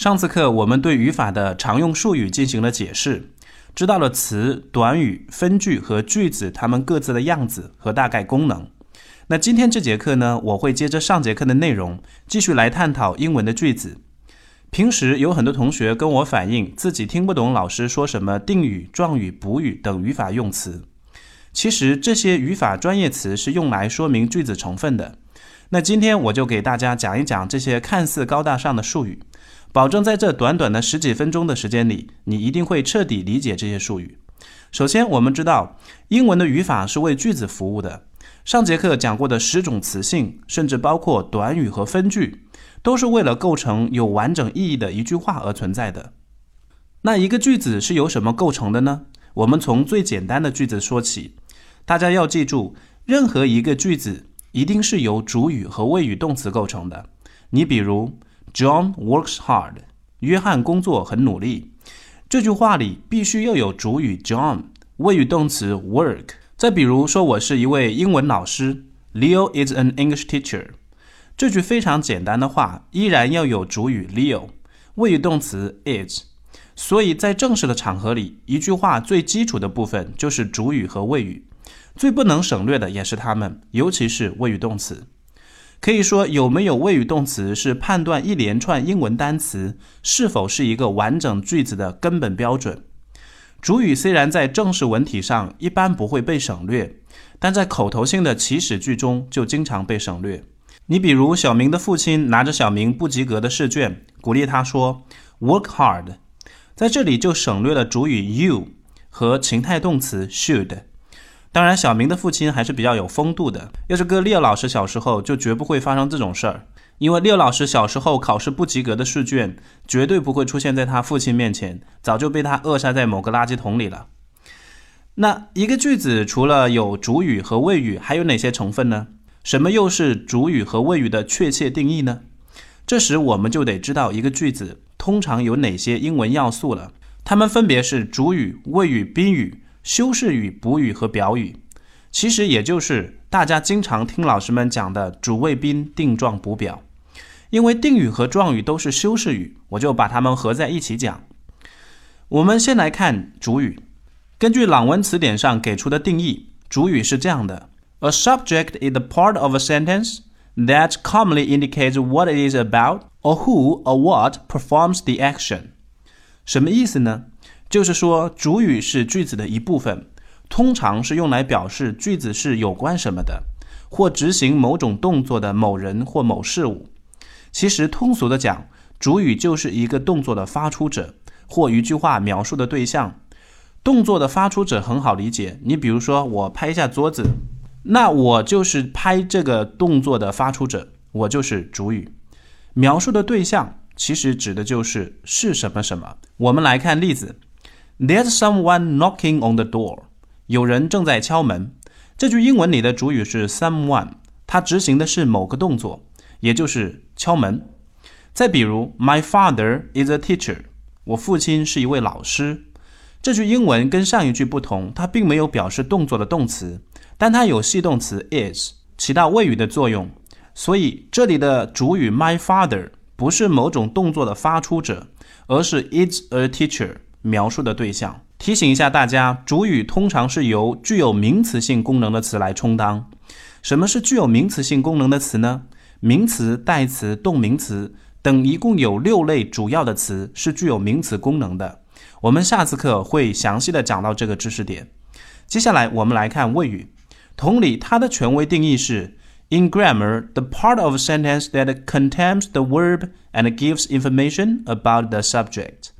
上次课我们对语法的常用术语进行了解释，知道了词、短语、分句和句子它们各自的样子和大概功能。那今天这节课呢，我会接着上节课的内容，继续来探讨英文的句子。平时有很多同学跟我反映自己听不懂老师说什么定语、状语、补语等语法用词。其实这些语法专业词是用来说明句子成分的。那今天我就给大家讲一讲这些看似高大上的术语。保证在这短短的十几分钟的时间里，你一定会彻底理解这些术语。首先，我们知道英文的语法是为句子服务的。上节课讲过的十种词性，甚至包括短语和分句，都是为了构成有完整意义的一句话而存在的。那一个句子是由什么构成的呢？我们从最简单的句子说起。大家要记住，任何一个句子一定是由主语和谓语动词构成的。你比如。John works hard. 约翰工作很努力。这句话里必须要有主语 John，谓语动词 work。再比如说，我是一位英文老师。Leo is an English teacher。这句非常简单的话，依然要有主语 Leo，谓语动词 is。所以在正式的场合里，一句话最基础的部分就是主语和谓语，最不能省略的也是它们，尤其是谓语动词。可以说，有没有谓语动词是判断一连串英文单词是否是一个完整句子的根本标准。主语虽然在正式文体上一般不会被省略，但在口头性的祈使句中就经常被省略。你比如，小明的父亲拿着小明不及格的试卷，鼓励他说：“Work hard。”在这里就省略了主语 you 和情态动词 should。当然，小明的父亲还是比较有风度的。要是搁列老师小时候，就绝不会发生这种事儿，因为列老师小时候考试不及格的试卷，绝对不会出现在他父亲面前，早就被他扼杀在某个垃圾桶里了。那一个句子除了有主语和谓语，还有哪些成分呢？什么又是主语和谓语的确切定义呢？这时我们就得知道一个句子通常有哪些英文要素了。它们分别是主语、谓语、宾语。修饰语、补语和表语，其实也就是大家经常听老师们讲的主谓宾、定状补表。因为定语和状语都是修饰语，我就把它们合在一起讲。我们先来看主语。根据朗文词典上给出的定义，主语是这样的：A subject is the part of a sentence that commonly indicates what it is about or who or what performs the action。什么意思呢？就是说，主语是句子的一部分，通常是用来表示句子是有关什么的，或执行某种动作的某人或某事物。其实通俗的讲，主语就是一个动作的发出者，或一句话描述的对象。动作的发出者很好理解，你比如说我拍一下桌子，那我就是拍这个动作的发出者，我就是主语。描述的对象其实指的就是是什么什么。我们来看例子。There's someone knocking on the door。有人正在敲门。这句英文里的主语是 someone，它执行的是某个动作，也就是敲门。再比如，My father is a teacher。我父亲是一位老师。这句英文跟上一句不同，它并没有表示动作的动词，但它有系动词 is，起到谓语的作用。所以这里的主语 My father 不是某种动作的发出者，而是 is a teacher。描述的对象，提醒一下大家，主语通常是由具有名词性功能的词来充当。什么是具有名词性功能的词呢？名词、代词、动名词等一共有六类主要的词是具有名词功能的。我们下次课会详细的讲到这个知识点。接下来我们来看谓语，同理，它的权威定义是：In grammar, the part of sentence that contains the verb and gives information about the subject.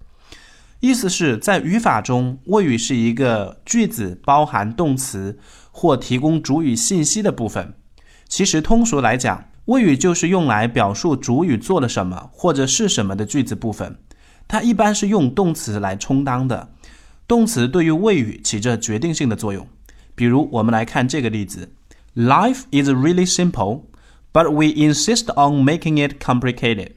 意思是在语法中，谓语是一个句子包含动词或提供主语信息的部分。其实通俗来讲，谓语就是用来表述主语做了什么或者是什么的句子部分。它一般是用动词来充当的，动词对于谓语起着决定性的作用。比如，我们来看这个例子：Life is really simple, but we insist on making it complicated.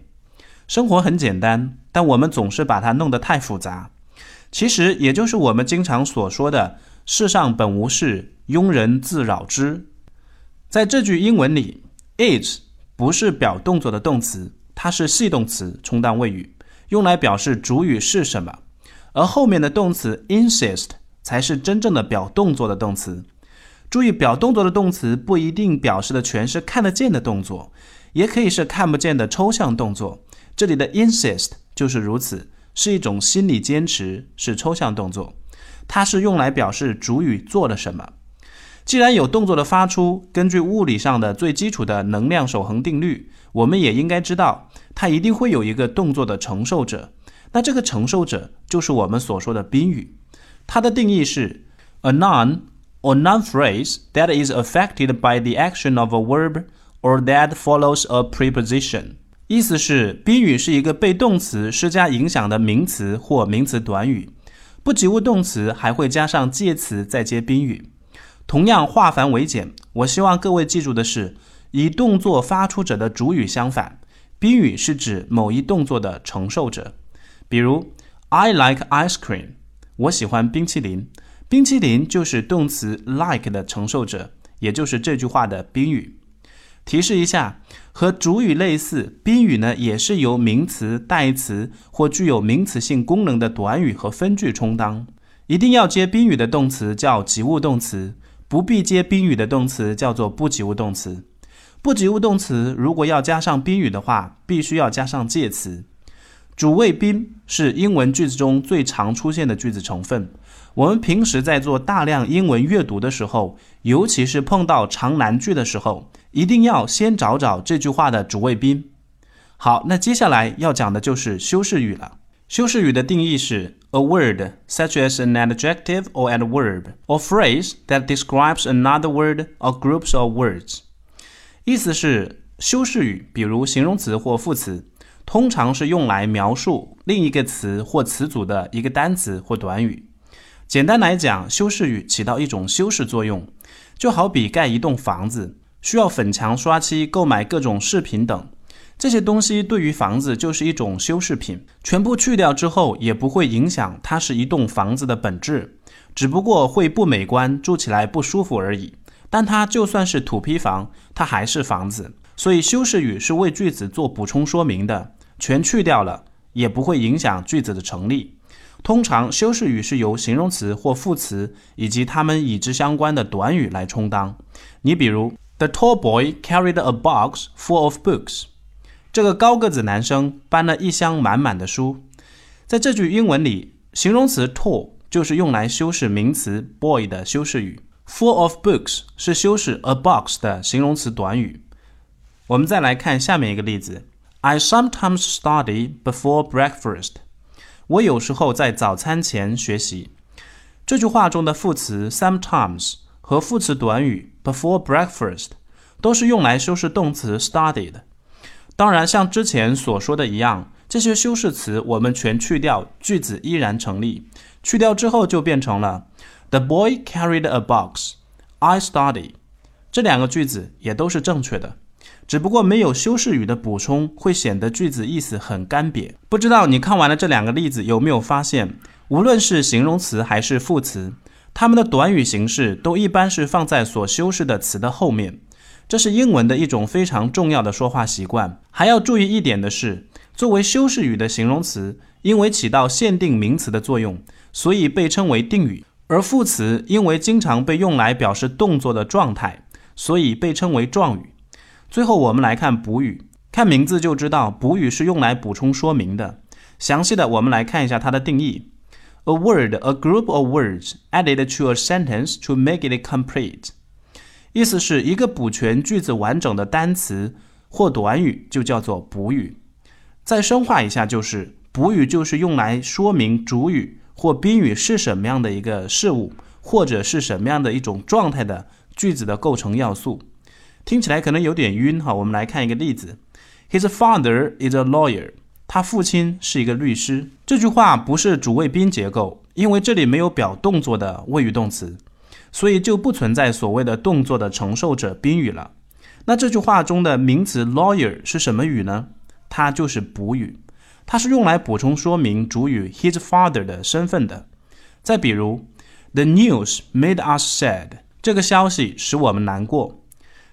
生活很简单，但我们总是把它弄得太复杂。其实也就是我们经常所说的“世上本无事，庸人自扰之”。在这句英文里，is 不是表动作的动词，它是系动词充当谓语，用来表示主语是什么，而后面的动词 insist 才是真正的表动作的动词。注意，表动作的动词不一定表示的全是看得见的动作，也可以是看不见的抽象动作。这里的 insist 就是如此，是一种心理坚持，是抽象动作。它是用来表示主语做了什么。既然有动作的发出，根据物理上的最基础的能量守恒定律，我们也应该知道，它一定会有一个动作的承受者。那这个承受者就是我们所说的宾语。它的定义是 a noun。or noun phrase that is affected by the action of a verb or that follows a preposition。意思是，宾语是一个被动词施加影响的名词或名词短语。不及物动词还会加上介词再接宾语。同样化繁为简，我希望各位记住的是，以动作发出者的主语相反，宾语是指某一动作的承受者。比如，I like ice cream。我喜欢冰淇淋。冰淇淋就是动词 like 的承受者，也就是这句话的宾语。提示一下，和主语类似，宾语呢也是由名词、代词或具有名词性功能的短语和分句充当。一定要接宾语的动词叫及物动词，不必接宾语的动词叫做不及物动词。不及物动词如果要加上宾语的话，必须要加上介词。主谓宾是英文句子中最常出现的句子成分。我们平时在做大量英文阅读的时候，尤其是碰到长难句的时候，一定要先找找这句话的主谓宾。好，那接下来要讲的就是修饰语了。修饰语的定义是：a word such as an adjective or adverb or phrase that describes another word or groups of words。意思是，修饰语，比如形容词或副词，通常是用来描述另一个词或词组的一个单词或短语。简单来讲，修饰语起到一种修饰作用，就好比盖一栋房子需要粉墙、刷漆、购买各种饰品等，这些东西对于房子就是一种修饰品。全部去掉之后，也不会影响它是一栋房子的本质，只不过会不美观，住起来不舒服而已。但它就算是土坯房，它还是房子。所以修饰语是为句子做补充说明的，全去掉了也不会影响句子的成立。通常修饰语是由形容词或副词以及它们与之相关的短语来充当。你比如，The tall boy carried a box full of books。这个高个子男生搬了一箱满满的书。在这句英文里，形容词 tall 就是用来修饰名词 boy 的修饰语，full of books 是修饰 a box 的形容词短语。我们再来看下面一个例子：I sometimes study before breakfast。我有时候在早餐前学习。这句话中的副词 sometimes 和副词短语 before breakfast 都是用来修饰动词 study 的。当然，像之前所说的一样，这些修饰词我们全去掉，句子依然成立。去掉之后就变成了 The boy carried a box. I study. 这两个句子也都是正确的。只不过没有修饰语的补充，会显得句子意思很干瘪。不知道你看完了这两个例子有没有发现，无论是形容词还是副词，它们的短语形式都一般是放在所修饰的词的后面。这是英文的一种非常重要的说话习惯。还要注意一点的是，作为修饰语的形容词，因为起到限定名词的作用，所以被称为定语；而副词因为经常被用来表示动作的状态，所以被称为状语。最后，我们来看补语。看名字就知道，补语是用来补充说明的。详细的，我们来看一下它的定义：a word, a group of words added to a sentence to make it complete。意思是一个补全句子完整的单词或短语，就叫做补语。再深化一下，就是补语就是用来说明主语或宾语是什么样的一个事物，或者是什么样的一种状态的句子的构成要素。听起来可能有点晕哈，我们来看一个例子。His father is a lawyer。他父亲是一个律师。这句话不是主谓宾结构，因为这里没有表动作的谓语动词，所以就不存在所谓的动作的承受者宾语了。那这句话中的名词 lawyer 是什么语呢？它就是补语，它是用来补充说明主语 his father 的身份的。再比如，The news made us sad。这个消息使我们难过。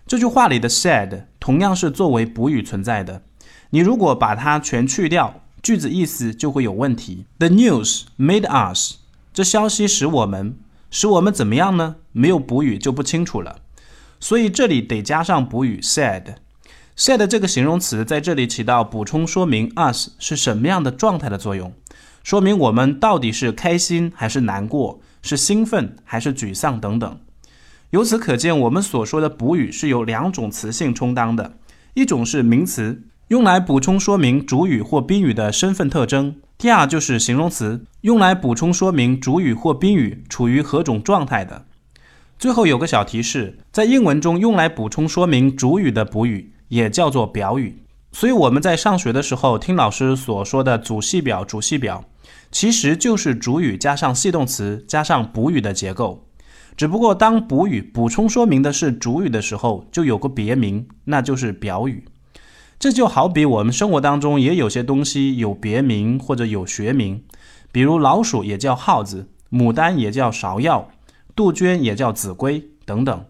这句话里的 sad 同样是作为补语存在的。你如果把它全去掉，句子意思就会有问题。The news made us，这消息使我们，使我们怎么样呢？没有补语就不清楚了，所以这里得加上补语 said。said 这个形容词在这里起到补充说明 us 是什么样的状态的作用，说明我们到底是开心还是难过，是兴奋还是沮丧等等。由此可见，我们所说的补语是由两种词性充当的，一种是名词，用来补充说明主语或宾语的身份特征；第二就是形容词，用来补充说明主语或宾语处于何种状态的。最后有个小提示，在英文中用来补充说明主语的补语也叫做表语。所以我们在上学的时候听老师所说的主系表、主系表，其实就是主语加上系动词加上补语的结构。只不过，当补语补充说明的是主语的时候，就有个别名，那就是表语。这就好比我们生活当中也有些东西有别名或者有学名，比如老鼠也叫耗子，牡丹也叫芍药，杜鹃也叫子规等等。